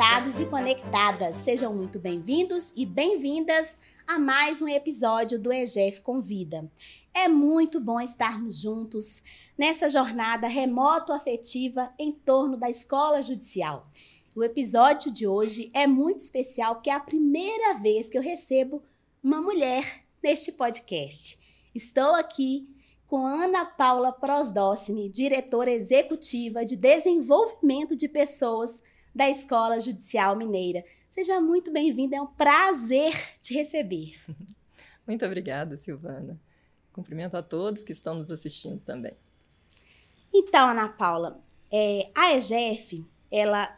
conectados e conectadas. Sejam muito bem-vindos e bem-vindas a mais um episódio do EGF Convida. É muito bom estarmos juntos nessa jornada remoto-afetiva em torno da escola judicial. O episódio de hoje é muito especial porque é a primeira vez que eu recebo uma mulher neste podcast. Estou aqui com Ana Paula Prosdócime, diretora executiva de desenvolvimento de pessoas da Escola Judicial Mineira. Seja muito bem-vinda, é um prazer te receber. Muito obrigada, Silvana. Cumprimento a todos que estão nos assistindo também. Então, Ana Paula, é, a EGF, ela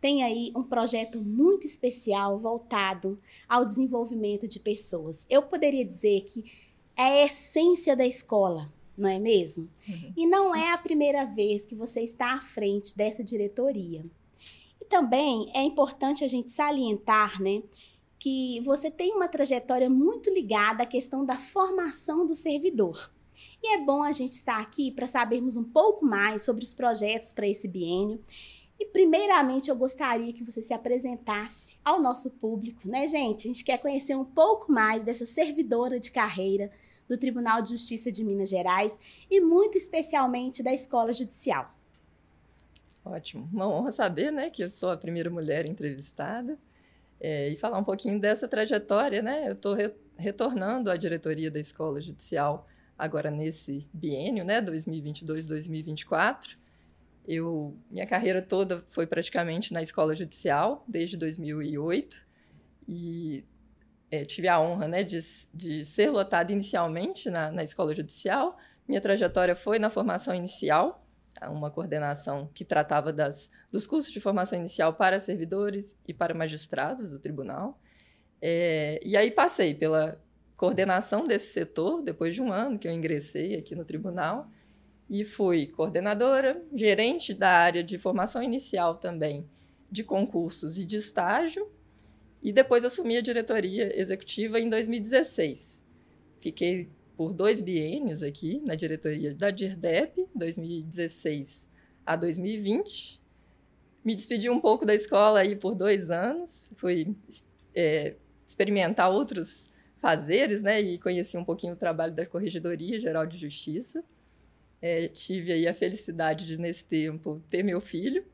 tem aí um projeto muito especial voltado ao desenvolvimento de pessoas. Eu poderia dizer que é a essência da escola, não é mesmo? Uhum. E não é a primeira vez que você está à frente dessa diretoria também é importante a gente salientar, né, que você tem uma trajetória muito ligada à questão da formação do servidor. E é bom a gente estar aqui para sabermos um pouco mais sobre os projetos para esse biênio. E primeiramente eu gostaria que você se apresentasse ao nosso público, né, gente? A gente quer conhecer um pouco mais dessa servidora de carreira do Tribunal de Justiça de Minas Gerais e muito especialmente da Escola Judicial. Ótimo. Uma honra saber né, que eu sou a primeira mulher entrevistada é, e falar um pouquinho dessa trajetória. Né? Eu estou re retornando à diretoria da Escola Judicial agora nesse biênio, né, 2022-2024. Eu, minha carreira toda foi praticamente na Escola Judicial, desde 2008, e é, tive a honra né, de, de ser lotada inicialmente na, na Escola Judicial. Minha trajetória foi na formação inicial, uma coordenação que tratava das, dos cursos de formação inicial para servidores e para magistrados do tribunal. É, e aí passei pela coordenação desse setor, depois de um ano que eu ingressei aqui no tribunal, e fui coordenadora, gerente da área de formação inicial também, de concursos e de estágio, e depois assumi a diretoria executiva em 2016. Fiquei por dois biênios aqui na diretoria da DIRDEP, 2016 a 2020. Me despedi um pouco da escola aí por dois anos, fui é, experimentar outros fazeres, né, e conheci um pouquinho o trabalho da Corregedoria Geral de Justiça. É, tive aí a felicidade de, nesse tempo, ter meu filho.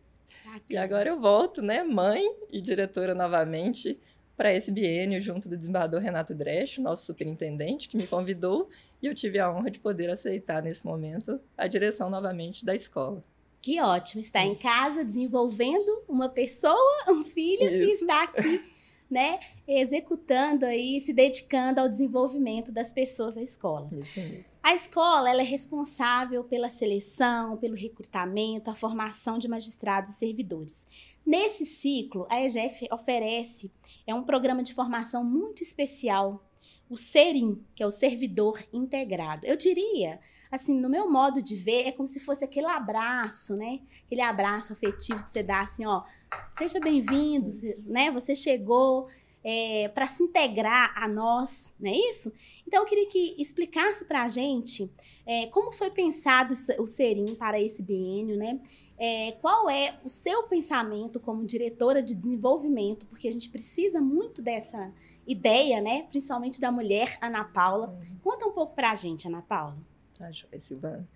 Ah, e agora eu volto, né, mãe e diretora novamente, para esse biênio junto do desembargador Renato Dresch, nosso superintendente, que me convidou, e eu tive a honra de poder aceitar nesse momento a direção novamente da escola. Que ótimo, estar Isso. em casa desenvolvendo uma pessoa, um filho, Isso. e estar aqui, né, executando aí, se dedicando ao desenvolvimento das pessoas da escola. Isso mesmo. A escola, ela é responsável pela seleção, pelo recrutamento, a formação de magistrados e servidores. Nesse ciclo, a EGF oferece é um programa de formação muito especial, o SERIM, que é o Servidor Integrado. Eu diria, assim, no meu modo de ver, é como se fosse aquele abraço, né? Aquele abraço afetivo que você dá assim, ó, seja bem-vindo, né? Você chegou, é, para se integrar a nós, não é isso? Então, eu queria que explicasse para a gente é, como foi pensado o Serim para esse biênio, né? É, qual é o seu pensamento como diretora de desenvolvimento, porque a gente precisa muito dessa ideia, né? Principalmente da mulher, Ana Paula. Uhum. Conta um pouco para a gente, Ana Paula. Ah, joia, Silvana.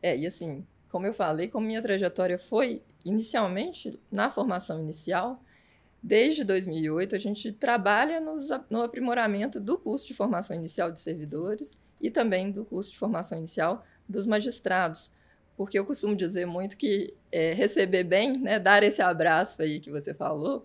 É, e assim, como eu falei, como minha trajetória foi inicialmente na formação inicial, Desde 2008, a gente trabalha nos, no aprimoramento do curso de formação inicial de servidores e também do curso de formação inicial dos magistrados. Porque eu costumo dizer muito que é, receber bem, né, dar esse abraço aí que você falou,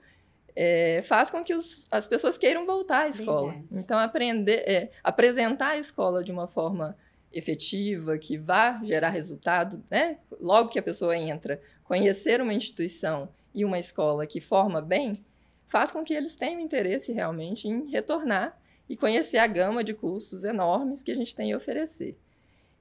é, faz com que os, as pessoas queiram voltar à escola. Verdade. Então, aprender, é, apresentar a escola de uma forma efetiva, que vá gerar resultado, né? logo que a pessoa entra, conhecer uma instituição e uma escola que forma bem, faz com que eles tenham interesse realmente em retornar e conhecer a gama de cursos enormes que a gente tem a oferecer.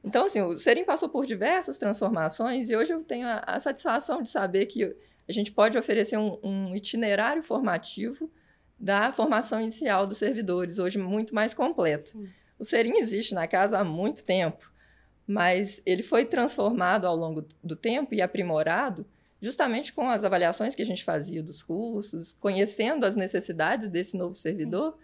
Então, assim, o Serim passou por diversas transformações e hoje eu tenho a, a satisfação de saber que a gente pode oferecer um, um, itinerário formativo da formação inicial dos servidores, hoje muito mais completo. Sim. O Serim existe na casa há muito tempo, mas ele foi transformado ao longo do tempo e aprimorado justamente com as avaliações que a gente fazia dos cursos, conhecendo as necessidades desse novo servidor Sim.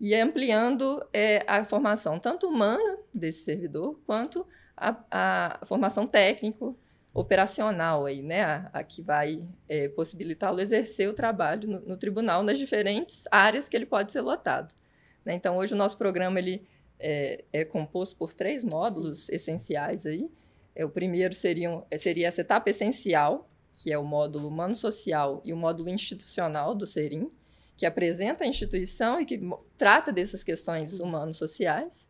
e ampliando é, a formação tanto humana desse servidor quanto a, a formação técnico operacional aí, né, a, a que vai é, possibilitá-lo exercer o trabalho no, no, tribunal nas diferentes áreas que ele pode ser lotado. Né? Então, hoje o nosso programa ele é, é composto por três módulos Sim. essenciais aí. É, o primeiro seria, seria essa etapa essencial, que é o módulo humano-social e o módulo institucional do SERIM, que apresenta a instituição e que trata dessas questões humano-sociais.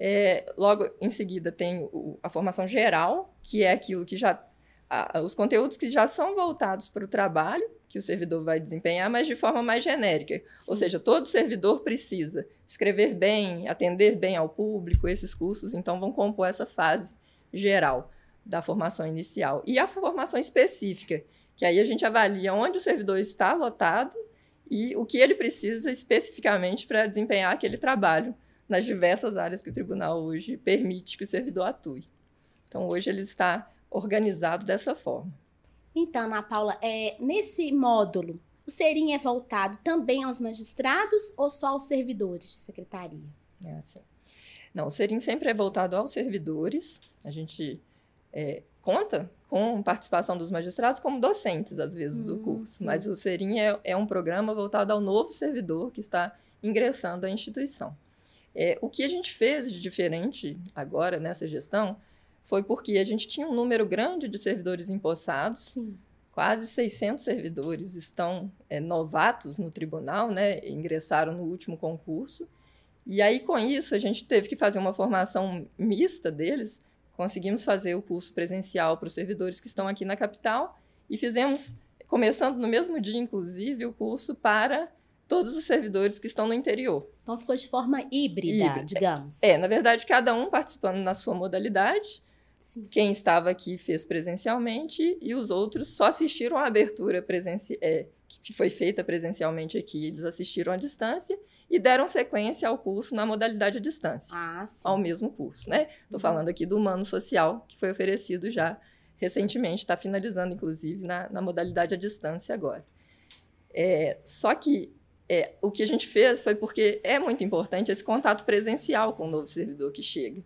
É, logo em seguida tem o, a formação geral, que é aquilo que já. A, os conteúdos que já são voltados para o trabalho que o servidor vai desempenhar, mas de forma mais genérica. Sim. Ou seja, todo servidor precisa escrever bem, atender bem ao público, esses cursos, então vão compor essa fase geral da formação inicial. E a formação específica, que aí a gente avalia onde o servidor está lotado e o que ele precisa especificamente para desempenhar aquele trabalho nas diversas áreas que o tribunal hoje permite que o servidor atue. Então, hoje ele está organizado dessa forma. Então, Ana Paula, é, nesse módulo, o SERIM é voltado também aos magistrados ou só aos servidores de secretaria? É assim. Não, o SERIM sempre é voltado aos servidores. A gente é, conta com participação dos magistrados como docentes, às vezes, do hum, curso. Sim. Mas o SERIM é, é um programa voltado ao novo servidor que está ingressando à instituição. É, o que a gente fez de diferente agora nessa gestão foi porque a gente tinha um número grande de servidores empossados. Sim. Quase 600 servidores estão é, novatos no tribunal, né? Ingressaram no último concurso. E aí, com isso, a gente teve que fazer uma formação mista deles. Conseguimos fazer o curso presencial para os servidores que estão aqui na capital e fizemos, começando no mesmo dia, inclusive, o curso para todos os servidores que estão no interior. Então ficou de forma híbrida, híbrida. digamos. É, na verdade, cada um participando na sua modalidade. Sim. Quem estava aqui fez presencialmente e os outros só assistiram à abertura presencial, é, que foi feita presencialmente aqui. Eles assistiram à distância e deram sequência ao curso na modalidade à distância. Ah, ao mesmo curso, né? Estou uhum. falando aqui do Humano Social, que foi oferecido já recentemente, está finalizando, inclusive, na, na modalidade à distância agora. É, só que é, o que a gente fez foi porque é muito importante esse contato presencial com o novo servidor que chega.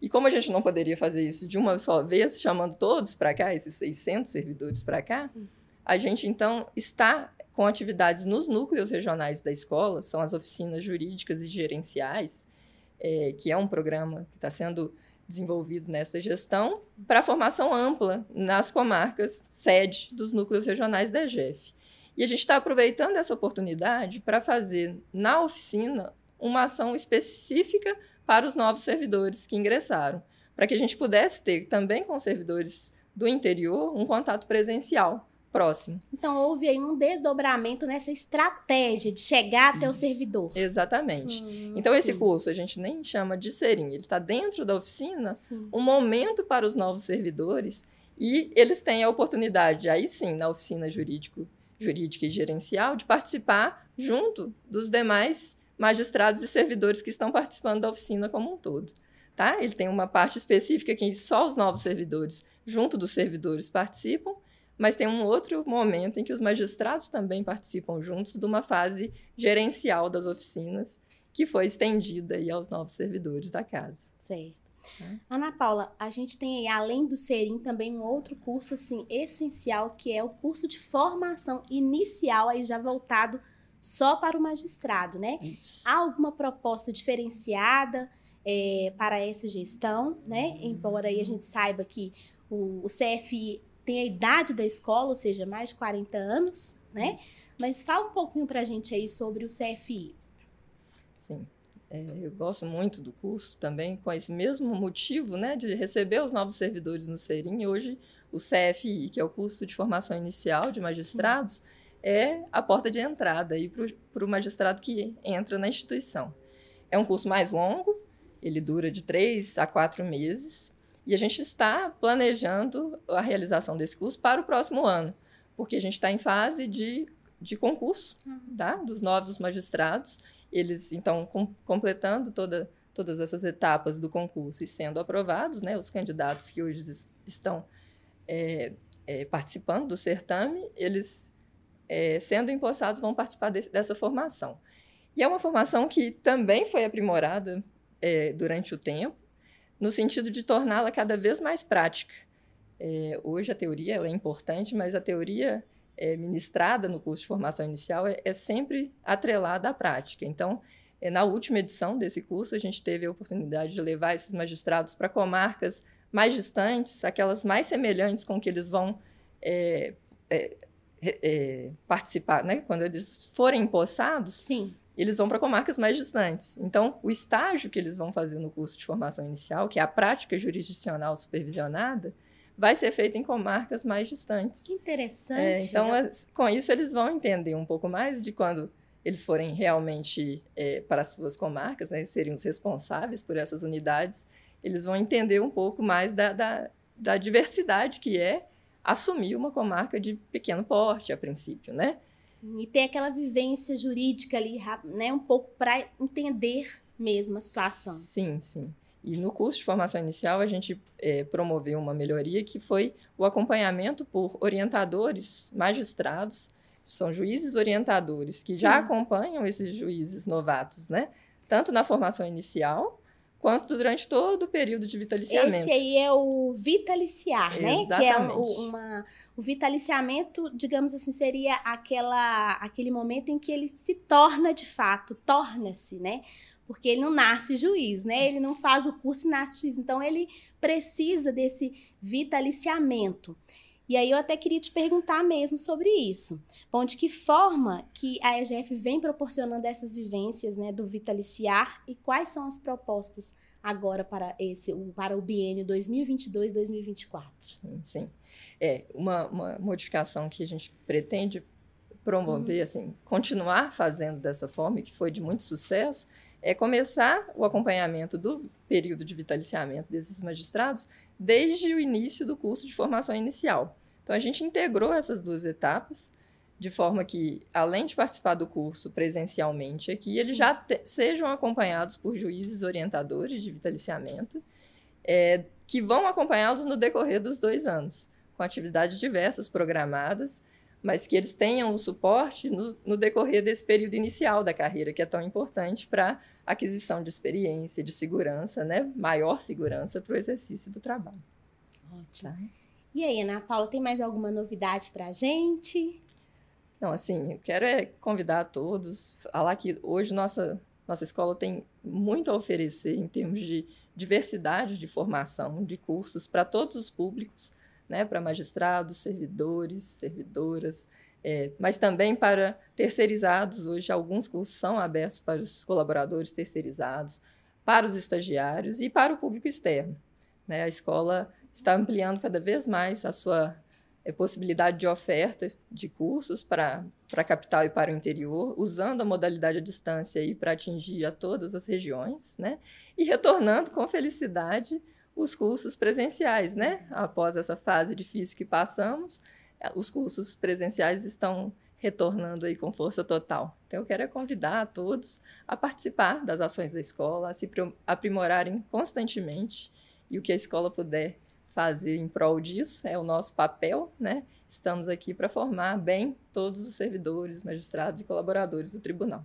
E como a gente não poderia fazer isso de uma só vez, chamando todos para cá, esses 600 servidores para cá, Sim. a gente então está com atividades nos núcleos regionais da escola, são as oficinas jurídicas e gerenciais, é, que é um programa que está sendo desenvolvido nesta gestão, para formação ampla nas comarcas sede dos núcleos regionais da EGEF. E a gente está aproveitando essa oportunidade para fazer na oficina uma ação específica para os novos servidores que ingressaram, para que a gente pudesse ter também com servidores do interior um contato presencial próximo. Então houve aí um desdobramento nessa estratégia de chegar até Isso. o servidor. Exatamente. Hum, então sim. esse curso a gente nem chama de serim, ele está dentro da oficina, sim. um momento para os novos servidores e eles têm a oportunidade aí sim na oficina jurídico jurídica e gerencial de participar junto dos demais magistrados e servidores que estão participando da oficina como um todo. Tá? Ele tem uma parte específica que só os novos servidores, junto dos servidores, participam, mas tem um outro momento em que os magistrados também participam juntos de uma fase gerencial das oficinas, que foi estendida aí aos novos servidores da casa. Certo. É. Ana Paula, a gente tem aí, além do Serim, também um outro curso, assim, essencial, que é o curso de formação inicial, aí já voltado só para o magistrado, né? Isso. Há alguma proposta diferenciada é, para essa gestão, né? Embora aí a gente saiba que o, o CFI tem a idade da escola, ou seja, mais de 40 anos, né? Isso. Mas fala um pouquinho para a gente aí sobre o CFI. Sim. É, eu gosto muito do curso também, com esse mesmo motivo né, de receber os novos servidores no SERIM. Hoje, o CFI, que é o curso de formação inicial de magistrados, é a porta de entrada para o magistrado que entra na instituição. É um curso mais longo, ele dura de três a quatro meses, e a gente está planejando a realização desse curso para o próximo ano, porque a gente está em fase de, de concurso uhum. tá, dos novos magistrados eles, então, com, completando toda, todas essas etapas do concurso e sendo aprovados, né, os candidatos que hoje estão é, é, participando do certame, eles, é, sendo empossados, vão participar dessa formação. E é uma formação que também foi aprimorada é, durante o tempo, no sentido de torná-la cada vez mais prática. É, hoje a teoria é importante, mas a teoria é, ministrada no curso de formação inicial é, é sempre atrelada à prática. Então, é, na última edição desse curso, a gente teve a oportunidade de levar esses magistrados para comarcas mais distantes, aquelas mais semelhantes com que eles vão é, é, é, participar, né? Quando eles forem empossados, Sim. eles vão para comarcas mais distantes. Então, o estágio que eles vão fazer no curso de formação inicial, que é a prática jurisdicional supervisionada, vai ser feito em comarcas mais distantes. Que interessante. É, então, com isso, eles vão entender um pouco mais de quando eles forem realmente é, para as suas comarcas, né, seriam os responsáveis por essas unidades, eles vão entender um pouco mais da, da, da diversidade que é assumir uma comarca de pequeno porte, a princípio, né? Sim, e ter aquela vivência jurídica ali, né, um pouco para entender mesmo a situação. Sim, sim. E no curso de formação inicial, a gente é, promoveu uma melhoria que foi o acompanhamento por orientadores magistrados, são juízes orientadores, que Sim. já acompanham esses juízes novatos, né? Tanto na formação inicial, quanto durante todo o período de vitaliciamento. Esse aí é o vitaliciar, né? Exatamente. Que é o, uma, o vitaliciamento, digamos assim, seria aquela, aquele momento em que ele se torna de fato, torna-se, né? Porque ele não nasce juiz, né? Ele não faz o curso e nasce juiz. Então, ele precisa desse vitaliciamento. E aí eu até queria te perguntar mesmo sobre isso. Bom, de que forma que a EGF vem proporcionando essas vivências né, do vitaliciar e quais são as propostas agora para esse para o biênio 2022-2024? Sim. É, uma, uma modificação que a gente pretende promover, hum. assim, continuar fazendo dessa forma, e que foi de muito sucesso, é começar o acompanhamento do período de vitaliciamento desses magistrados desde o início do curso de formação inicial. Então, a gente integrou essas duas etapas, de forma que, além de participar do curso presencialmente aqui, eles já te, sejam acompanhados por juízes orientadores de vitaliciamento, é, que vão acompanhá-los no decorrer dos dois anos, com atividades diversas programadas, mas que eles tenham o suporte no, no decorrer desse período inicial da carreira, que é tão importante para aquisição de experiência, de segurança, né? maior segurança para o exercício do trabalho. Ótimo. Tá? E aí, Ana Paula, tem mais alguma novidade para a gente? Não, assim, eu quero é convidar a todos, falar que hoje nossa, nossa escola tem muito a oferecer em termos de diversidade de formação, de cursos para todos os públicos, né, para magistrados, servidores, servidoras, é, mas também para terceirizados. Hoje, alguns cursos são abertos para os colaboradores terceirizados, para os estagiários e para o público externo. Né? A escola está ampliando cada vez mais a sua é, possibilidade de oferta de cursos para a capital e para o interior, usando a modalidade à distância para atingir a todas as regiões, né? E retornando com felicidade os cursos presenciais, né? Após essa fase difícil que passamos, é, os cursos presenciais estão retornando aí com força total. Então, eu quero convidar a todos a participar das ações da escola, a se aprimorarem constantemente e o que a escola puder fazer em prol disso, é o nosso papel, né? Estamos aqui para formar bem todos os servidores, magistrados e colaboradores do tribunal.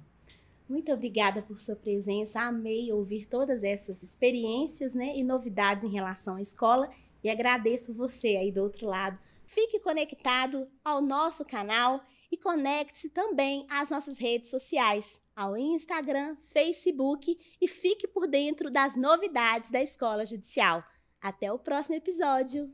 Muito obrigada por sua presença. Amei ouvir todas essas experiências né, e novidades em relação à escola e agradeço você aí do outro lado. Fique conectado ao nosso canal e conecte-se também às nossas redes sociais, ao Instagram, Facebook e fique por dentro das novidades da Escola Judicial. Até o próximo episódio!